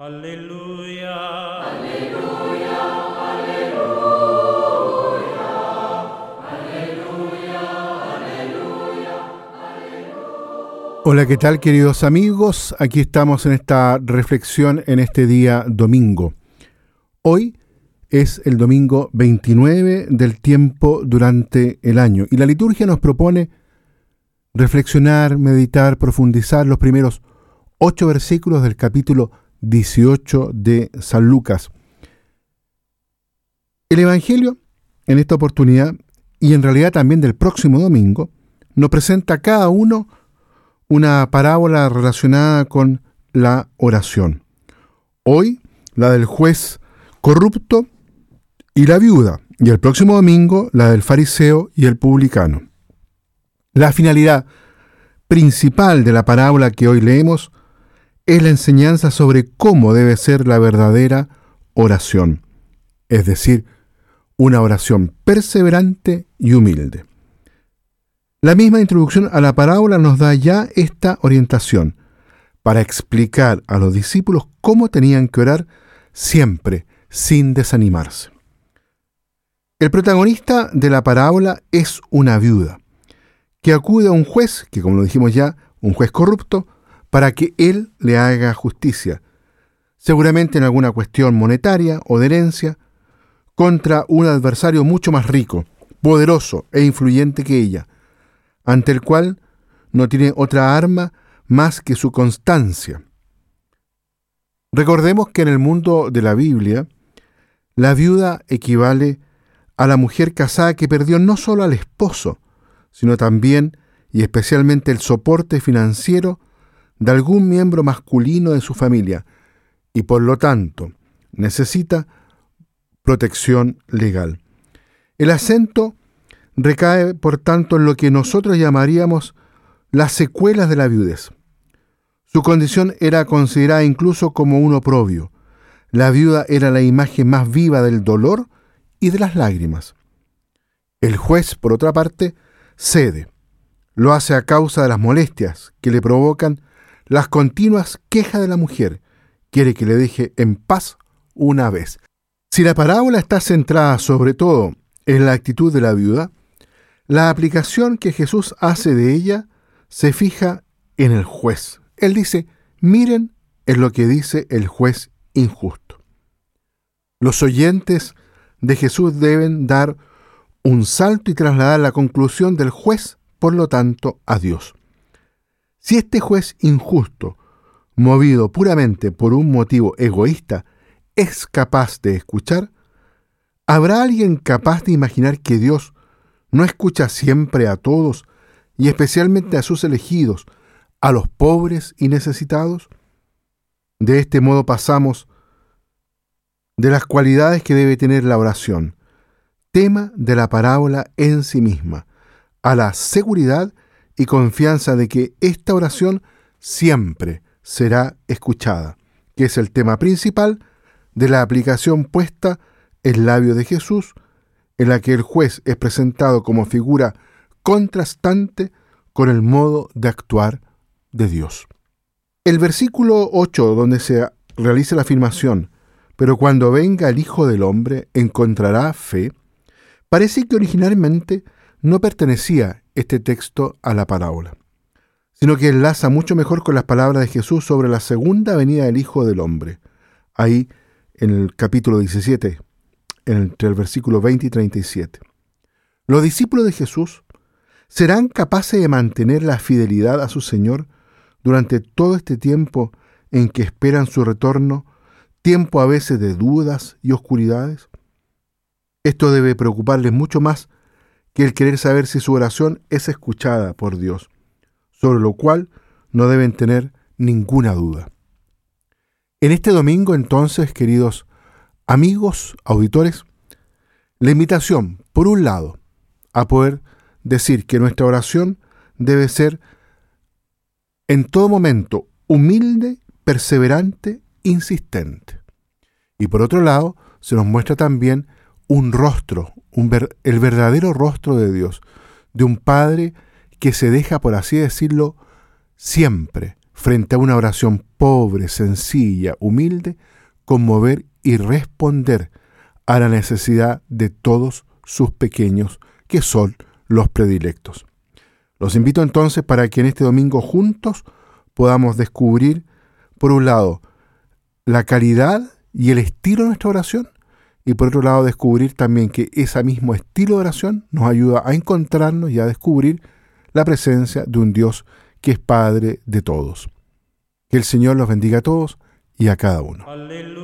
Aleluya. Aleluya. Aleluya. Hola, ¿qué tal queridos amigos? Aquí estamos en esta reflexión en este día domingo. Hoy es el domingo 29 del tiempo durante el año y la liturgia nos propone reflexionar, meditar, profundizar los primeros ocho versículos del capítulo 18 de San Lucas. El Evangelio, en esta oportunidad, y en realidad también del próximo domingo, nos presenta cada uno una parábola relacionada con la oración. Hoy, la del juez corrupto y la viuda, y el próximo domingo, la del fariseo y el publicano. La finalidad principal de la parábola que hoy leemos es la enseñanza sobre cómo debe ser la verdadera oración, es decir, una oración perseverante y humilde. La misma introducción a la parábola nos da ya esta orientación para explicar a los discípulos cómo tenían que orar siempre, sin desanimarse. El protagonista de la parábola es una viuda, que acude a un juez, que como lo dijimos ya, un juez corrupto, para que él le haga justicia, seguramente en alguna cuestión monetaria o de herencia, contra un adversario mucho más rico, poderoso e influyente que ella, ante el cual no tiene otra arma más que su constancia. Recordemos que en el mundo de la Biblia, la viuda equivale a la mujer casada que perdió no solo al esposo, sino también y especialmente el soporte financiero de algún miembro masculino de su familia y por lo tanto necesita protección legal. El acento recae por tanto en lo que nosotros llamaríamos las secuelas de la viudez. Su condición era considerada incluso como un oprobio. La viuda era la imagen más viva del dolor y de las lágrimas. El juez, por otra parte, cede. Lo hace a causa de las molestias que le provocan las continuas quejas de la mujer. Quiere que le deje en paz una vez. Si la parábola está centrada sobre todo en la actitud de la viuda, la aplicación que Jesús hace de ella se fija en el juez. Él dice, miren en lo que dice el juez injusto. Los oyentes de Jesús deben dar un salto y trasladar la conclusión del juez, por lo tanto, a Dios. Si este juez injusto, movido puramente por un motivo egoísta, es capaz de escuchar, ¿habrá alguien capaz de imaginar que Dios no escucha siempre a todos y especialmente a sus elegidos, a los pobres y necesitados? De este modo pasamos de las cualidades que debe tener la oración, tema de la parábola en sí misma, a la seguridad y confianza de que esta oración siempre será escuchada, que es el tema principal de la aplicación puesta en labio de Jesús, en la que el juez es presentado como figura contrastante con el modo de actuar de Dios. El versículo 8, donde se realiza la afirmación, pero cuando venga el Hijo del Hombre encontrará fe, parece que originalmente no pertenecía este texto a la parábola, sino que enlaza mucho mejor con las palabras de Jesús sobre la segunda venida del Hijo del Hombre, ahí en el capítulo 17, entre el versículo 20 y 37. Los discípulos de Jesús serán capaces de mantener la fidelidad a su Señor durante todo este tiempo en que esperan su retorno, tiempo a veces de dudas y oscuridades. Esto debe preocuparles mucho más que el querer saber si su oración es escuchada por Dios, sobre lo cual no deben tener ninguna duda. En este domingo entonces, queridos amigos, auditores, la invitación, por un lado, a poder decir que nuestra oración debe ser en todo momento humilde, perseverante, insistente. Y por otro lado, se nos muestra también un rostro, el verdadero rostro de Dios, de un Padre que se deja, por así decirlo, siempre frente a una oración pobre, sencilla, humilde, conmover y responder a la necesidad de todos sus pequeños, que son los predilectos. Los invito entonces para que en este domingo juntos podamos descubrir, por un lado, la calidad y el estilo de nuestra oración, y por otro lado descubrir también que ese mismo estilo de oración nos ayuda a encontrarnos y a descubrir la presencia de un Dios que es Padre de todos. Que el Señor los bendiga a todos y a cada uno. Aleluya.